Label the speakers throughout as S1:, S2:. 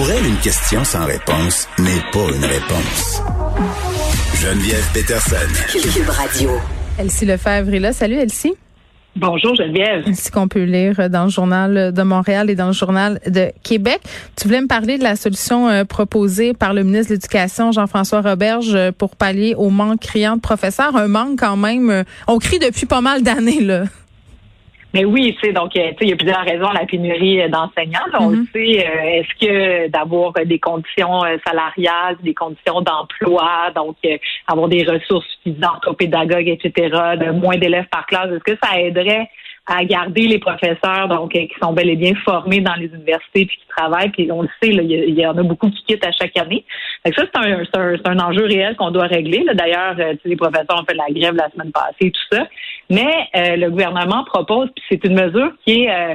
S1: Pour elle, une question sans réponse n'est pas une réponse. Geneviève Peterson.
S2: Cube Radio.
S3: Elsie Lefebvre est là. Salut Elsie.
S4: Bonjour Geneviève.
S3: Ce qu'on peut lire dans le journal de Montréal et dans le journal de Québec? Tu voulais me parler de la solution euh, proposée par le ministre de l'Éducation Jean-François Roberge euh, pour pallier au manque criant de professeurs. Un manque quand même. euh, on crie depuis pas mal d'années là.
S4: Mais oui, tu sais, donc, euh, tu sais, il y a plusieurs raisons à la pénurie euh, d'enseignants. là. On le sait. euh, Est-ce que d'avoir des conditions salariales, des conditions d'emploi, donc euh, avoir des ressources suffisantes aux pédagogues, etc., de moins d'élèves par classe, est-ce que ça aiderait à garder les professeurs, donc euh, qui sont bel et bien formés dans les universités puis qui travaillent, puis on le sait, là, il y, en a beaucoup qui quittent à chaque année. Que ça, c'est un, un, un enjeu réel qu'on doit régler. D'ailleurs, euh, les professeurs ont fait la grève la semaine passée, tout ça. Mais euh, le gouvernement propose, puis c'est une mesure qui est euh,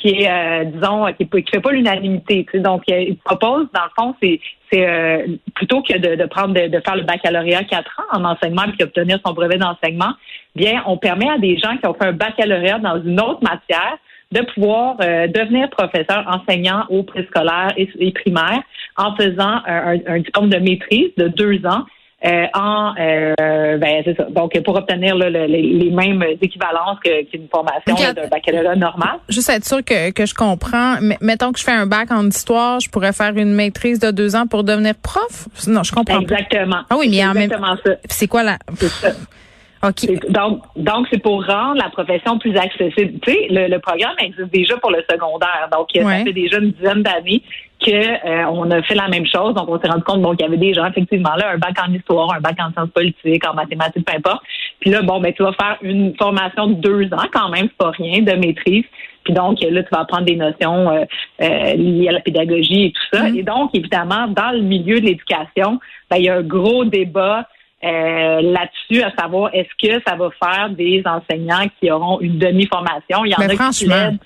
S4: qui est, euh, disons, qui, ne fait pas l'unanimité. Donc, euh, il propose, dans le fond, c'est c'est euh, plutôt que de, de prendre de, de faire le baccalauréat quatre ans en enseignement puis obtenir son brevet d'enseignement, bien, on permet à des gens qui ont fait un baccalauréat dans une autre matière de pouvoir euh, devenir professeur enseignant au préscolaire et, et primaire en faisant un, un- un diplôme de maîtrise de deux ans euh, en euh, ben c'est ça. Donc pour obtenir là, le- les, les mêmes équivalences que- qu'une formation
S3: Ok.
S4: là, d'un baccalauréat normal.
S3: Juste être sûr que, que je comprends. Mais mettons que je fais un bac en histoire, je pourrais faire une maîtrise de deux ans pour devenir prof? Non, je comprends pas.
S4: Exactement.
S3: Ah oui, mais en même
S4: exactement ça.
S3: C'est quoi la
S4: C'est ça.
S3: Ok.
S4: C'est- Donc, donc c'est pour rendre la profession plus accessible. Tu sais, le, le programme existe déjà pour le secondaire. Donc,
S3: Ouais.
S4: ça fait déjà une dizaine d'années que euh, on a fait la même chose. Donc, on s'est rendu compte bon, qu'il y avait des gens, effectivement, là, un bac en histoire, un bac en sciences politiques, en mathématiques, peu importe. Puis là, bon, ben, tu vas faire une formation de deux ans quand même, c'est pas rien, de maîtrise. Puis donc, là, tu vas apprendre des notions euh, euh, liées à la pédagogie et tout ça.
S3: Mhm.
S4: Et donc, évidemment, dans le milieu de l'éducation, ben, il y a un gros débat euh, là-dessus, à savoir est-ce que ça va faire des enseignants qui auront une demi-formation? Il y en
S3: Mais
S4: a qui
S3: franchement.
S4: plaident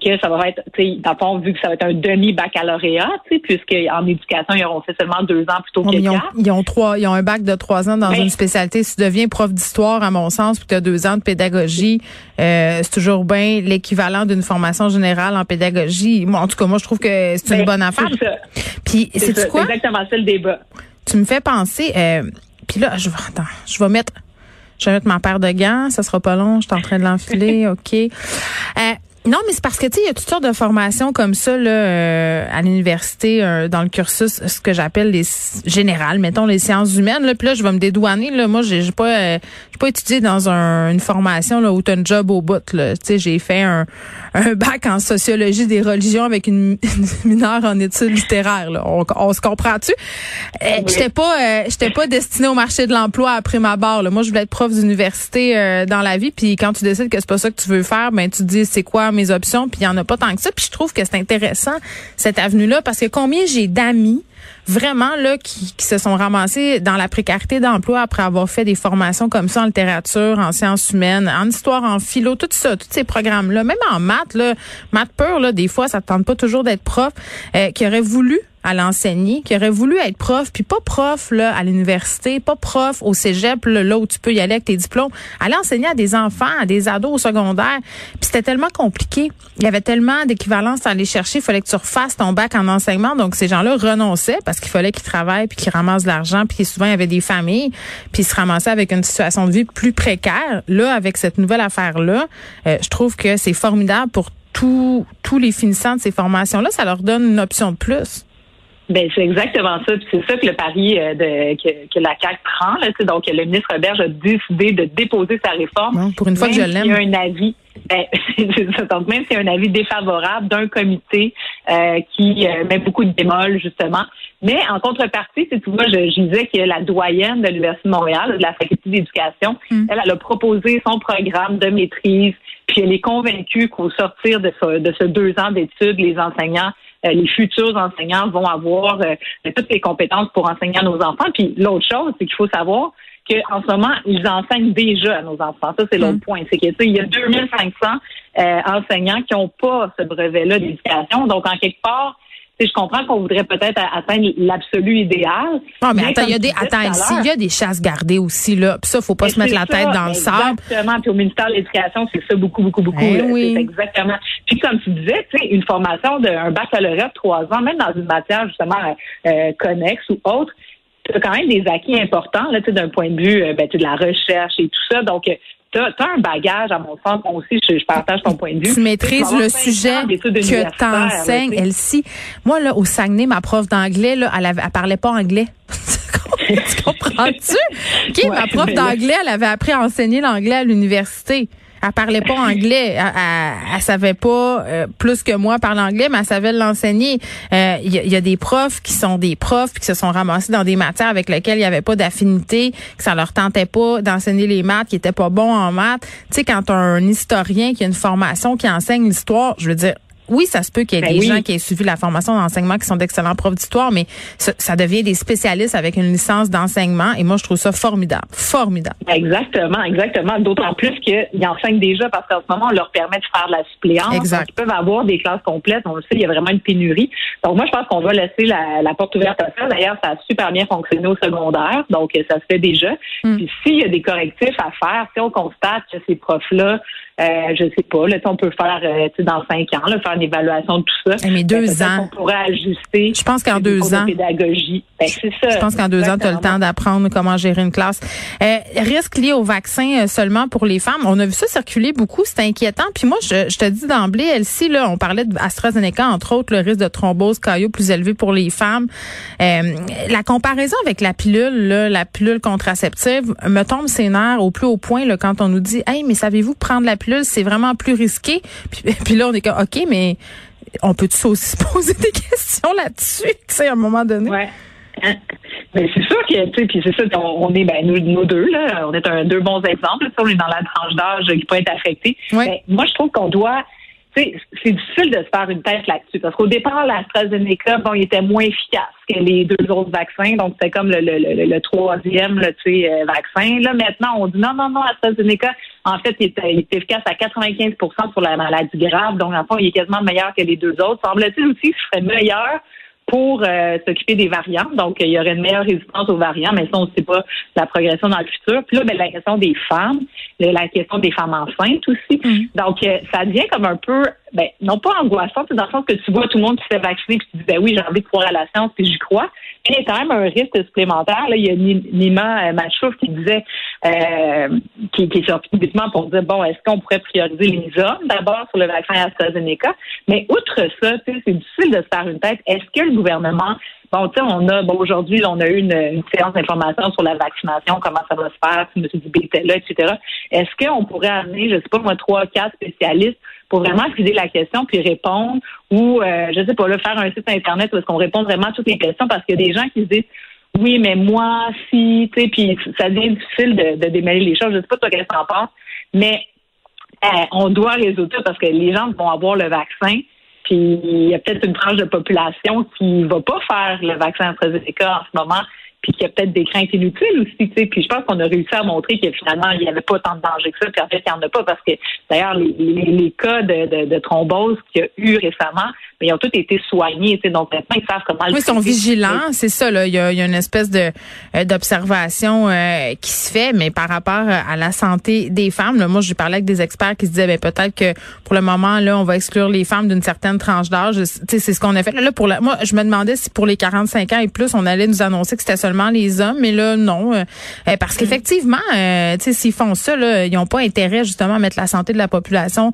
S4: que ça va être, tu sais, dans le fond, vu que ça va être un demi-baccalauréat, tu sais, puisqu'en éducation, ils auront fait seulement deux ans plutôt que
S3: Ils ont,
S4: quatre.
S3: ils ont trois, ils ont un bac de trois ans dans
S4: Ben-
S3: une spécialité. Si tu deviens prof d'histoire, à mon sens, puis tu as deux ans de pédagogie, euh, c'est toujours bien l'équivalent d'une formation générale en pédagogie. Moi, en tout cas, moi, je trouve que c'est une
S4: Ben,
S3: bonne affaire.
S4: C'est ça.
S3: Puis,
S4: C'est
S3: quoi?
S4: C'est exactement ça le débat.
S3: Tu me fais penser. Euh, puis là, je vais, attends, je vais mettre, je vais mettre ma paire de gants. Ça sera pas long. Je suis en train de l'enfiler. ok. Euh, non, mais c'est parce que tu sais, il y a toutes sortes de formations comme ça là euh, à l'université euh, dans le cursus, ce que j'appelle les générales, mettons les sciences humaines. Là, puis là, je vais me dédouaner. Là, moi, j'ai pas, euh, j'ai pas étudié dans un- une formation là où t'as un job au bout. Là, tu sais, j'ai fait un, un bac en sociologie des religions avec une, une mineure en études littéraires. Là. On, on se comprend-tu? Euh,
S4: Oui.
S3: J'étais pas, euh, j'étais pas destinée au marché de l'emploi après ma barre. Là. Moi, je voulais être prof d'université euh, dans la vie. Puis quand tu décides que c'est pas ça que tu veux faire, ben tu te dis c'est quoi options. Puis il y en a pas tant que ça. Puis je trouve que c'est intéressant cette avenue-là parce que combien j'ai d'amis vraiment là qui, qui se sont ramassés dans la précarité d'emploi après avoir fait des formations comme ça en littérature, en sciences humaines, en histoire, en philo, tout ça, tous ces programmes-là, même en maths, là, maths pur, là, des fois, ça te tente pas toujours d'être prof, euh, qui aurait voulu à l'enseigner, qui aurait voulu être prof, puis pas prof là à l'université, pas prof au cégep là, là où tu peux y aller avec tes diplômes, aller enseigner à des enfants, à des ados au secondaire. Puis c'était tellement compliqué. Il y avait tellement d'équivalence à aller chercher, il fallait que tu refasses ton bac en enseignement. Donc ces gens-là renonçaient parce qu'il fallait qu'ils travaillent puis qu'ils ramassent de l'argent, puis souvent il y avait des familles, puis ils se ramassaient avec une situation de vie plus précaire. Là avec cette nouvelle affaire là, je trouve que c'est formidable pour tous tous les finissants de ces formations-là, ça leur donne une option de plus.
S4: Ben c'est exactement ça. Puis c'est ça que le pari euh, de, que, que la CAC prend. Là, donc le ministre Roberge a décidé de déposer sa réforme.
S3: Bon, pour une fois que je
S4: Même s'il y
S3: l'aime.
S4: a un avis. Ben, c'est ça. donc même y a un avis défavorable d'un comité euh, qui euh, met beaucoup de bémols justement. Mais en contrepartie, si tu vois, je, je disais que la doyenne de l'Université de Montréal, de la faculté d'éducation,
S3: Mm.
S4: elle, elle a proposé son programme de maîtrise, puis elle est convaincue qu'au sortir de ce, de ce deux ans d'études, les enseignants euh, les futurs enseignants vont avoir euh, toutes les compétences pour enseigner à nos enfants. Puis l'autre chose, c'est qu'il faut savoir qu'en ce moment, ils enseignent déjà à nos enfants. Ça, c'est l'autre
S3: Mm.
S4: point. C'est que tu sais, il y a 2500 euh, enseignants qui n'ont pas ce brevet-là d'éducation. Donc, en quelque part, je comprends qu'on voudrait peut-être atteindre l'absolu idéal.
S3: Non, mais, attends, il y a des, attends, s'il y a des chasses gardées aussi, là, puis ça, faut pas se mettre la tête dans le sable.
S4: Exactement. Puis au ministère de l'Éducation, c'est ça beaucoup, beaucoup, beaucoup. Ben oui. Exactement. Puis comme tu disais, tu sais, une formation d'un baccalauréat de trois ans, même dans une matière justement euh, connexe ou autre, tu as quand même des acquis importants là, d'un point de vue euh, ben, de la recherche et tout ça. Donc, tu as, un bagage, à mon sens, moi aussi, je, partage ton point de vue.
S3: Tu maîtrises le sujet que tu enseignes, Elsie. Moi, là, au Saguenay, ma prof d'anglais, là, elle, avait, elle parlait pas anglais. tu comprends-tu? OK, ma prof d'anglais, elle avait appris à enseigner l'anglais à l'université. Elle parlait pas anglais. Elle, elle, savait pas euh, plus que moi parler anglais, mais elle savait l'enseigner. Euh, il y, a des profs qui sont des profs qui se sont ramassés dans des matières avec lesquelles il y avait pas d'affinité, que ça leur tentait pas d'enseigner les maths, qui étaient pas bons en maths. Tu sais, quand un historien qui a une formation qui enseigne l'histoire, je veux dire, oui, ça se peut qu'il y ait ben des gens qui aient suivi la formation d'enseignement qui sont d'excellents profs d'histoire, mais ça, devient des spécialistes avec une licence d'enseignement et moi, je trouve ça formidable. Formidable.
S4: Exactement, exactement. D'autant plus qu'ils enseignent déjà parce qu'en ce moment, on leur permet de faire de la suppléance. Exact. ils peuvent avoir des classes complètes. On le sait, il y a vraiment une pénurie. Donc, moi, je pense qu'on va laisser la, porte ouverte à ça. D'ailleurs, ça a super bien fonctionné au secondaire. Donc, ça se fait déjà. Hmm. Puis, s'il y a des correctifs à faire, si on constate que ces profs-là euh, je sais pas, là, on peut faire euh, dans cinq ans, là, faire une évaluation de tout ça.
S3: Eh, mais deux ans.
S4: On pourrait ajuster.
S3: Je pense qu'en deux ans.
S4: pédagogie. Ben, c'est ça.
S3: Je pense qu'en deux ans, tu as le temps d'apprendre comment gérer une classe. Euh, risque lié au vaccin euh, seulement pour les femmes. On a vu ça circuler beaucoup. C'est inquiétant. Puis moi, je, je te dis d'emblée, Elsie, là, on parlait d'AstraZeneca, entre autres, le risque de thrombose caillot plus élevé pour les femmes. Euh, la comparaison avec la pilule, là, la pilule contraceptive, me tombe ses nerfs au plus haut point là, quand on nous dit, hey, mais savez-vous prendre la pilule c'est vraiment plus risqué? Puis, là, on est comme, OK, mais on peut aussi se poser des questions là-dessus, tu sais, à un moment donné.
S4: Ouais. Mais c'est sûr que, tu sais, puis c'est ça, on, est, ben, nous, deux, là, on est un, deux bons exemples, on est dans la tranche d'âge qui peut être affectée. Mais moi, je trouve qu'on doit c'est difficile de se faire une tête là-dessus parce qu'au départ, l'AstraZeneca, bon, il était moins efficace que les deux autres vaccins, donc c'était comme le, le, le, le troisième là, euh, vaccin. Là, maintenant, on dit non, non, non, AstraZeneca, en fait, il est, efficace à 95% sur la maladie grave, donc en fait, il est quasiment meilleur que les deux autres. Semble-t-il aussi qu'il serait meilleur pour euh, s'occuper des variants. Donc, il y aurait une meilleure résistance aux variants, mais ça, on ne sait pas la progression dans le futur. Puis là, ben, la question des femmes, la question des femmes enceintes aussi. Mm-hmm. Donc, euh, ça devient comme un peu, ben, non pas angoissant, dans le sens que tu vois tout le monde qui s'est vacciné, puis tu dis, ben oui, j'ai envie de croire à la science, puis j'y crois. Mais il y a quand même un risque supplémentaire. Là, il y a Nima euh, Machouf qui disait, euh, qui, est sorti publiquement pour dire, bon, est-ce qu'on pourrait prioriser les hommes d'abord sur le vaccin AstraZeneca? Mais outre ça, c'est difficile de se faire une tête. Est-ce que le gouvernement Bon, tu sais, on a, bon, aujourd'hui, on a eu une, séance d'information sur la vaccination, comment ça va se faire, si M. Dubé était là, etc. Est-ce qu'on pourrait amener, je sais pas, moi, trois, quatre spécialistes pour vraiment étudier la question puis répondre ou, euh, je sais pas, là, faire un site Internet où est-ce qu'on répond vraiment à toutes les questions parce qu'il y a des gens qui se disent, oui, mais moi, si, tu sais, puis ça devient difficile de, de, démêler les choses. Je sais pas toi qu'est-ce que en penses, mais euh, on doit résoudre ça parce que les gens vont avoir le vaccin puis il y a peut-être une tranche de population qui va pas faire le vaccin AstraZeneca en ce moment, puis qu'il y a peut-être des craintes inutiles aussi, tu sais. Puis je pense qu'on a réussi à montrer que finalement, il n'y avait pas tant de danger que ça, puis en fait, il n'y en a pas parce que d'ailleurs, les, les, cas de, de, thrombose qu'il y a eu récemment, mais ils ont tous été soignés, tu sais, donc maintenant ils savent comment
S3: oui, ils sont vigilants, c'est ça, là. Il y a, il y a une espèce de euh, d'observation euh, qui se fait, mais par rapport à la santé des femmes, là, moi, je parlais avec des experts qui se disaient, ben peut-être que pour le moment, là, on va exclure les femmes d'une certaine tranche d'âge. Tu sais, c'est ce qu'on a fait. Là, pour la, moi, je me demandais si pour les 45 ans et plus, on allait nous annoncer que c'était seulement les hommes, mais là, non, euh, parce mm. qu'effectivement, euh, tu sais, s'ils font ça, là, ils n'ont pas intérêt justement à mettre la santé de la population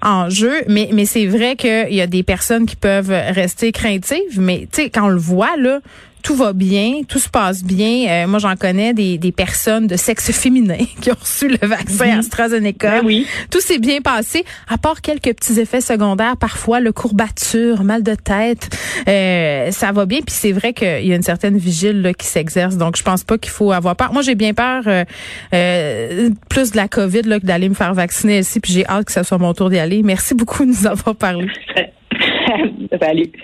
S3: en jeu. Mais, mais c'est vrai qu'il y a des personnes qui peuvent rester craintives, mais tu sais, quand on le voit, là, tout va bien, tout se passe bien. Euh, moi, j'en connais des, des personnes de sexe féminin qui ont reçu le vaccin mhm. AstraZeneca.
S4: Ben oui.
S3: Tout s'est bien passé, à part quelques petits effets secondaires, parfois le courbature, mal de tête. Euh, ça va bien, puis c'est vrai qu'il y a une certaine vigile là, qui s'exerce. Donc, je pense pas qu'il faut avoir peur. Moi, j'ai bien peur euh, euh plus de la COVID là, que d'aller me faire vacciner ici, puis j'ai hâte que ce soit mon tour d'y aller. Merci beaucoup de nous avoir parlé.
S4: Salut.